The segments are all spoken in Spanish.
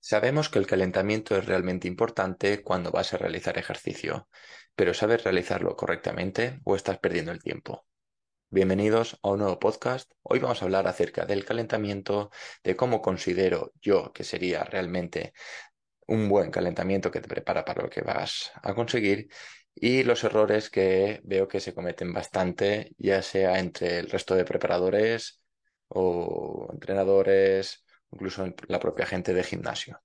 Sabemos que el calentamiento es realmente importante cuando vas a realizar ejercicio, pero ¿sabes realizarlo correctamente o estás perdiendo el tiempo? Bienvenidos a un nuevo podcast. Hoy vamos a hablar acerca del calentamiento, de cómo considero yo que sería realmente un buen calentamiento que te prepara para lo que vas a conseguir y los errores que veo que se cometen bastante, ya sea entre el resto de preparadores o entrenadores, incluso la propia gente de gimnasio.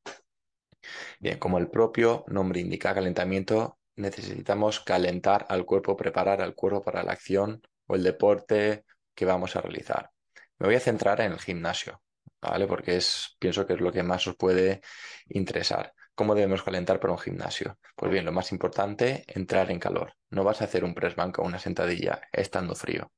Bien, como el propio nombre indica calentamiento, necesitamos calentar al cuerpo, preparar al cuerpo para la acción o el deporte que vamos a realizar. Me voy a centrar en el gimnasio, ¿vale? Porque es, pienso que es lo que más os puede interesar. ¿Cómo debemos calentar para un gimnasio? Pues bien, lo más importante, entrar en calor. No vas a hacer un press bank o una sentadilla estando frío.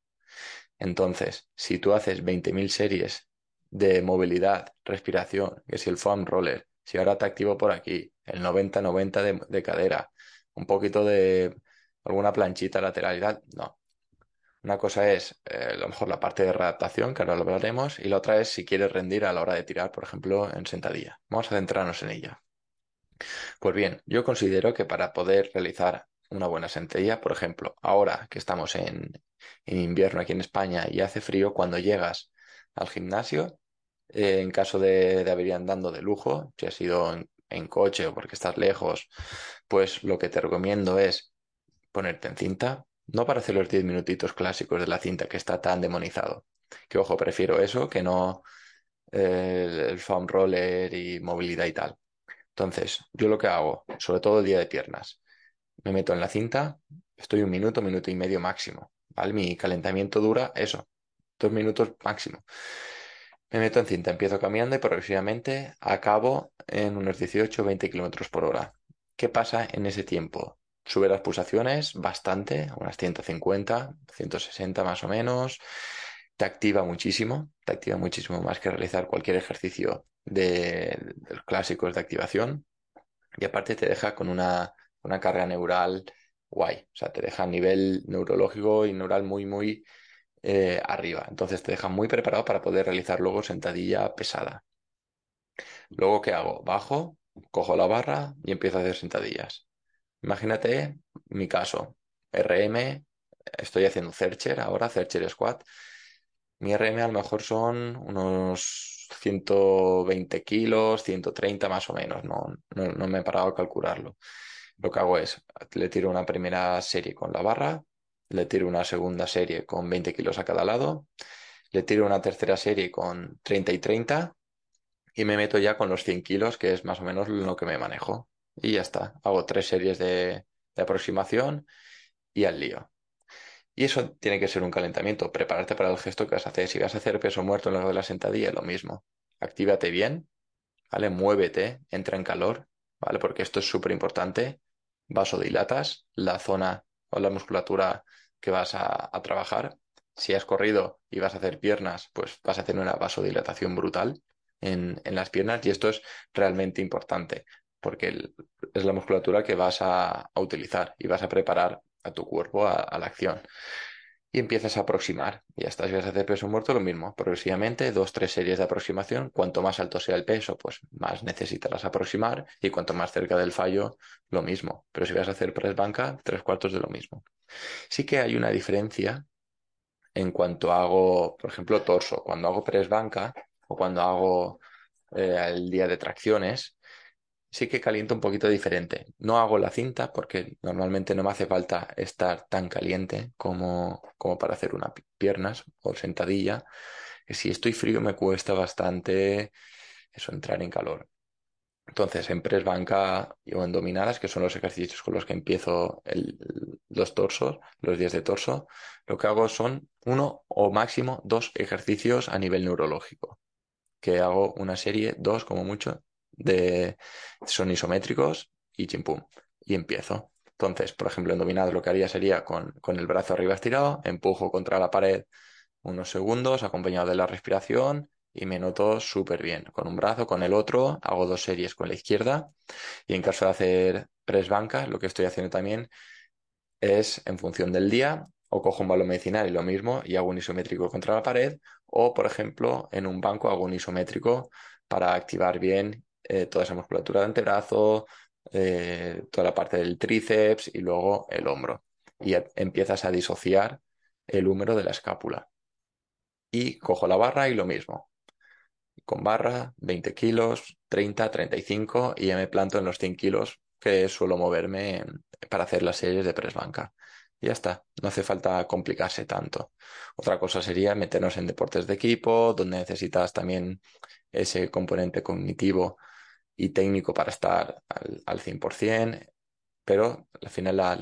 Entonces, si tú haces 20.000 series de movilidad, respiración, que si el foam roller, si ahora te activo por aquí, el 90-90 de, de, cadera, un poquito de alguna planchita lateralidad, no. Una cosa es eh, a lo mejor la parte de readaptación, que ahora lo hablaremos, y la otra es si quieres rendir a la hora de tirar, por ejemplo, en sentadilla. Vamos a centrarnos en ella. Pues bien, yo considero que para poder realizar una buena sentadilla, por ejemplo, ahora que estamos en, en invierno aquí en España y hace frío, cuando llegas al gimnasio, eh, en caso de, haber ido andando de lujo, si has ido en, en, coche o porque estás lejos, pues lo que te recomiendo es ponerte en cinta, no para hacer los 10 minutitos clásicos de la cinta que está tan demonizado, que ojo, prefiero eso que no eh, el foam roller y movilidad y tal. Entonces, yo lo que hago, sobre todo el día de piernas, me meto en la cinta, estoy un minuto, minuto y medio máximo, ¿vale? Mi calentamiento dura eso, dos minutos máximo. Me meto en cinta, empiezo caminando y progresivamente acabo en unos 18 o 20 kilómetros por hora. ¿Qué pasa en ese tiempo? Sube las pulsaciones bastante, unas 150, 160 más o menos. Te activa muchísimo, te activa muchísimo más que realizar cualquier ejercicio de, de los clásicos de activación. Y aparte te deja con una, una carga neural guay. O sea, te deja a nivel neurológico y neural muy, muy eh, arriba. Entonces te deja muy preparado para poder realizar luego sentadilla pesada. Luego, ¿qué hago? Bajo, cojo la barra y empiezo a hacer sentadillas. Imagínate mi caso, RM, estoy haciendo Cercher ahora, Cercher Squat. Mi RM a lo mejor son unos 120 kilos, 130 más o menos, no, no, no me he parado a calcularlo. Lo que hago es, le tiro una primera serie con la barra, le tiro una segunda serie con 20 kilos a cada lado, le tiro una tercera serie con 30 y 30 y me meto ya con los 100 kilos, que es más o menos lo que me manejo. Y ya está, hago tres series de, de aproximación y al lío. Y eso tiene que ser un calentamiento, prepararte para el gesto que vas a hacer. Si vas a hacer peso muerto en lo de la sentadilla, lo mismo. Actívate bien, ¿vale? Muévete, entra en calor, ¿vale? Porque esto es súper importante. Vasodilatas la zona o la musculatura que vas a, trabajar. Si has corrido y vas a hacer piernas, pues vas a tener una vasodilatación brutal en, en las piernas y esto es realmente importante porque es la musculatura que vas a, utilizar y vas a preparar a tu cuerpo a la acción. Empiezas a aproximar. Y estás, si vas a hacer peso muerto, lo mismo. Progresivamente, dos, tres series de aproximación. Cuanto más alto sea el peso, pues más necesitarás aproximar. Y cuanto más cerca del fallo, lo mismo. Pero si vas a hacer press banca, tres cuartos de lo mismo. Sí que hay una diferencia en cuanto hago, por ejemplo, torso. Cuando hago press banca o cuando hago eh, el día de tracciones, sí que caliento un poquito diferente. No hago la cinta porque normalmente no me hace falta estar tan caliente como, como para hacer unas piernas o sentadilla. Si estoy frío me cuesta bastante eso, entrar en calor. Entonces, en press banca o en dominadas, que son los ejercicios con los que empiezo los torsos, los días de torso, lo que hago son uno o máximo dos ejercicios a nivel neurológico. Que hago una serie, dos como mucho, de son isométricos y chimpum. Y empiezo. Entonces, por ejemplo, en dominadas lo que haría sería con, con el brazo arriba estirado, empujo contra la pared unos segundos, acompañado de la respiración, y me noto súper bien. Con un brazo, con el otro, hago dos series con la izquierda. Y en caso de hacer press banca, lo que estoy haciendo también es en función del día, o cojo un balón medicinal y lo mismo, y hago un isométrico contra la pared, o por ejemplo, en un banco hago un isométrico para activar bien eh, toda esa musculatura de antebrazo, eh, toda la parte del tríceps y luego el hombro. Y empiezas a disociar el húmero de la escápula. Y cojo la barra y lo mismo. Con barra, 20 kilos, 30, 35 y ya me planto en los 100 kilos que suelo moverme para hacer las series de press banca. Y ya está, no hace falta complicarse tanto. Otra cosa sería meternos en deportes de equipo, donde necesitas también ese componente cognitivo y técnico para estar al, al 100%, pero al final la,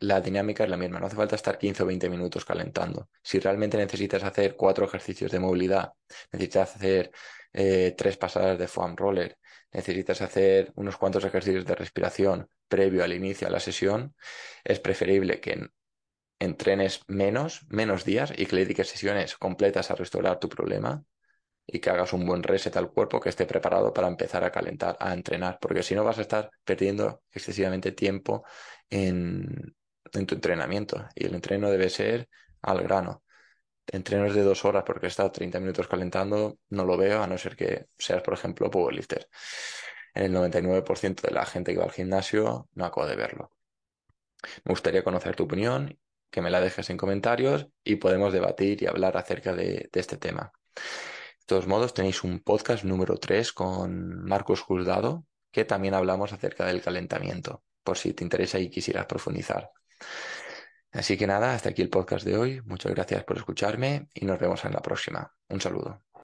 la, dinámica es la misma. No hace falta estar 15 o 20 minutos calentando. Si realmente necesitas hacer cuatro ejercicios de movilidad, necesitas hacer eh, tres pasadas de foam roller, necesitas hacer unos cuantos ejercicios de respiración previo al inicio de la sesión, es preferible que entrenes menos, menos días y que le dediques sesiones completas a restaurar tu problema y que hagas un buen reset al cuerpo que esté preparado para empezar a calentar, a entrenar, porque si no vas a estar perdiendo excesivamente tiempo en, tu entrenamiento y el entreno debe ser al grano. Entrenos de dos horas porque estado 30 minutos calentando, no lo veo, a no ser que seas, por ejemplo, powerlifter. En el 99% de la gente que va al gimnasio no acabo de verlo. Me gustaría conocer tu opinión, que me la dejes en comentarios y podemos debatir y hablar acerca de este tema. De todos modos, tenéis un podcast número 3 con Marcos Juzgado, que también hablamos acerca del calentamiento, por si te interesa y quisieras profundizar. Así que nada, hasta aquí el podcast de hoy. Muchas gracias por escucharme y nos vemos en la próxima. Un saludo.